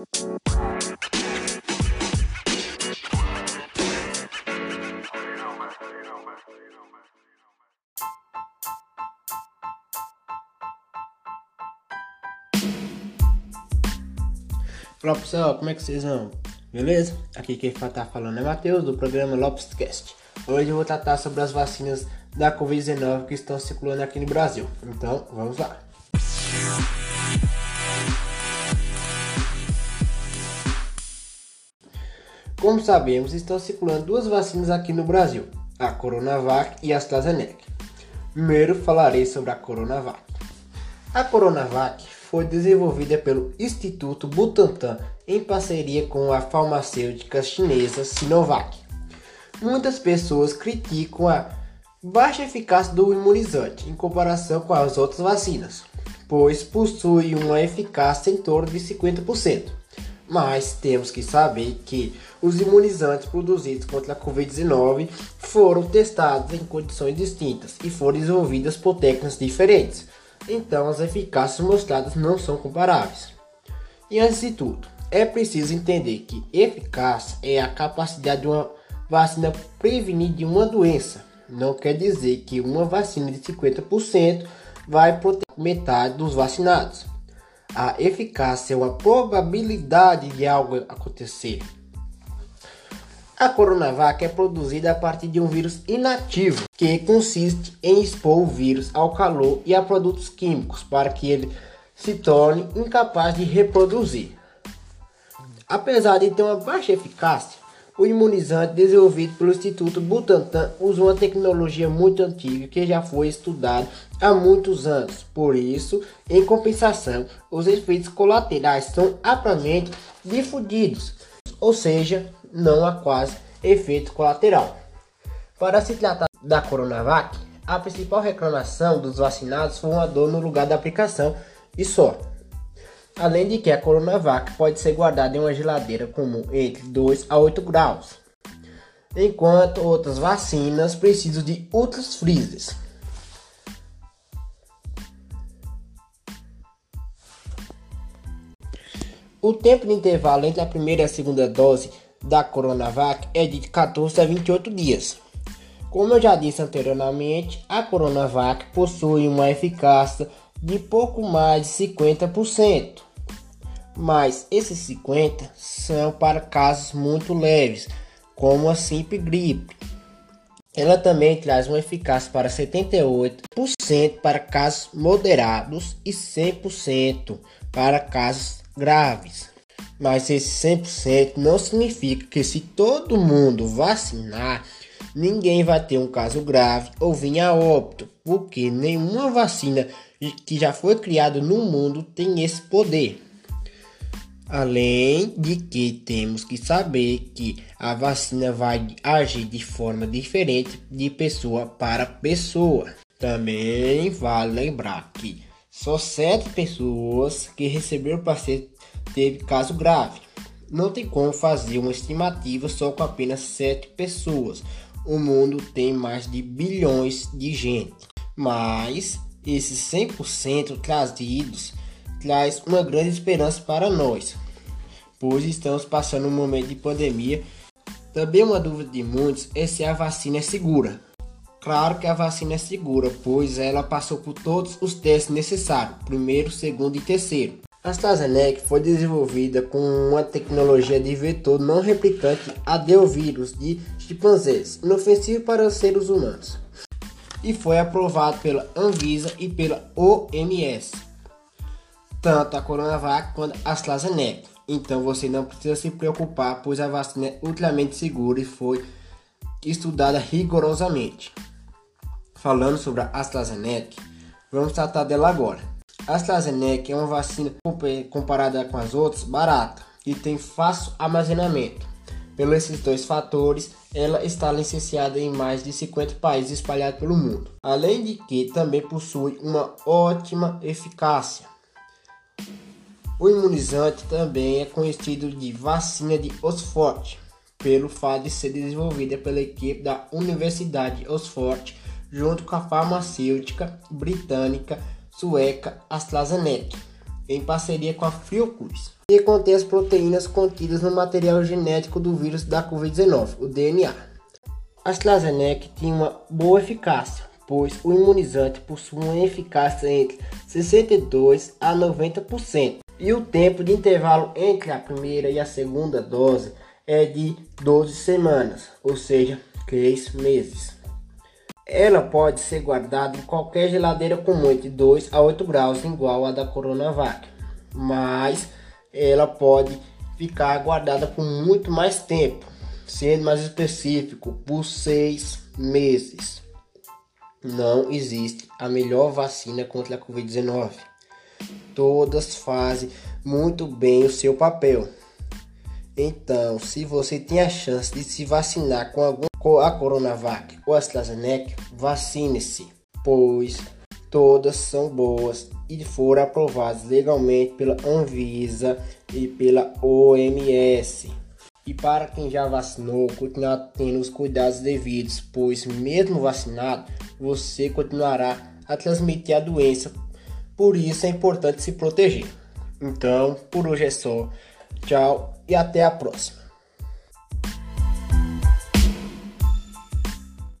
Olá pessoal, como é que vocês vão? Beleza? Aqui quem tá falando é Matheus do programa Lopescast. Hoje eu vou tratar sobre as vacinas da Covid-19 que estão circulando aqui no Brasil. Então, vamos lá. Como sabemos, estão circulando duas vacinas aqui no Brasil, a Coronavac e a AstraZeneca. Primeiro falarei sobre a Coronavac. A Coronavac foi desenvolvida pelo Instituto Butantan em parceria com a farmacêutica chinesa Sinovac. Muitas pessoas criticam a baixa eficácia do imunizante em comparação com as outras vacinas, pois possui uma eficácia em torno de 50%. Mas temos que saber que os imunizantes produzidos contra a Covid-19 foram testados em condições distintas e foram desenvolvidos por técnicas diferentes então as eficácias mostradas não são comparáveis. E antes de tudo, é preciso entender que eficácia é a capacidade de uma vacina prevenir de uma doença. Não quer dizer que uma vacina de 50% vai proteger metade dos vacinados. A eficácia é uma probabilidade de algo acontecer. A Coronavac é produzida a partir de um vírus inativo, que consiste em expor o vírus ao calor e a produtos químicos para que ele se torne incapaz de reproduzir. Apesar de ter uma baixa eficácia, o imunizante desenvolvido pelo Instituto Butantan usa uma tecnologia muito antiga que já foi estudada há muitos anos. Por isso, em compensação, os efeitos colaterais são amplamente difundidos, ou seja, não há quase efeito colateral. Para se tratar da Coronavac, a principal reclamação dos vacinados foi uma dor no lugar da aplicação e só. Além de que a Coronavac pode ser guardada em uma geladeira comum entre 2 a 8 graus, enquanto outras vacinas precisam de ultras freezers. O tempo de intervalo entre a primeira e a segunda dose da Coronavac é de 14 a 28 dias. Como eu já disse anteriormente, a Coronavac possui uma eficácia de pouco mais de 50%. Mas esses 50 são para casos muito leves, como a simples gripe. Ela também traz uma eficácia para 78% para casos moderados e 100% para casos graves. Mas esse 100% não significa que se todo mundo vacinar, ninguém vai ter um caso grave ou vir a óbito, porque nenhuma vacina que já foi criada no mundo tem esse poder. Além de que temos que saber que a vacina vai agir de forma diferente de pessoa para pessoa. Também vale lembrar que só sete pessoas que receberam o paciente teve caso grave. Não tem como fazer uma estimativa só com apenas 7 pessoas. O mundo tem mais de bilhões de gente. Mas esses 100% trazidos traz uma grande esperança para nós, pois estamos passando um momento de pandemia. Também uma dúvida de muitos é se a vacina é segura. Claro que a vacina é segura, pois ela passou por todos os testes necessários, primeiro, segundo e terceiro. A AstraZeneca foi desenvolvida com uma tecnologia de vetor não replicante adenovírus de chimpanzés, inofensivo para os seres humanos, e foi aprovado pela Anvisa e pela OMS, tanto a Coronavac quanto a AstraZeneca. Então você não precisa se preocupar, pois a vacina é ultramente segura e foi estudada rigorosamente. Falando sobre a AstraZeneca, vamos tratar dela agora. A AstraZeneca é uma vacina comparada com as outras barata e tem fácil armazenamento. Pelos esses dois fatores, ela está licenciada em mais de 50 países espalhados pelo mundo, além de que também possui uma ótima eficácia. O imunizante também é conhecido de vacina de Oxford, pelo fato de ser desenvolvida pela equipe da Universidade Oxford junto com a farmacêutica britânica sueca AstraZeneca. em parceria com a Fiocruz, que contém as proteínas contidas no material genético do vírus da Covid-19, o DNA. A AstraZeneca tem uma boa eficácia, pois o imunizante possui uma eficácia entre 62 a 90%, e o tempo de intervalo entre a primeira e a segunda dose é de 12 semanas, ou seja, 3 meses. Ela pode ser guardada em qualquer geladeira comum entre 2 a 8 graus, igual a da Coronavac, mas ela pode ficar guardada por muito mais tempo, sendo mais específico, por 6 meses. Não existe a melhor vacina contra a Covid-19. Todas fazem muito bem o seu papel. Então, se você tem a chance de se vacinar com algum com a Coronavac ou AstraZeneca, vacine-se, pois todas são boas e foram aprovadas legalmente pela Anvisa e pela OMS. E para quem já vacinou, continuar tendo os cuidados devidos, pois mesmo vacinado, você continuará a transmitir a doença. Por isso é importante se proteger. Então, por hoje é só. Tchau e até a próxima.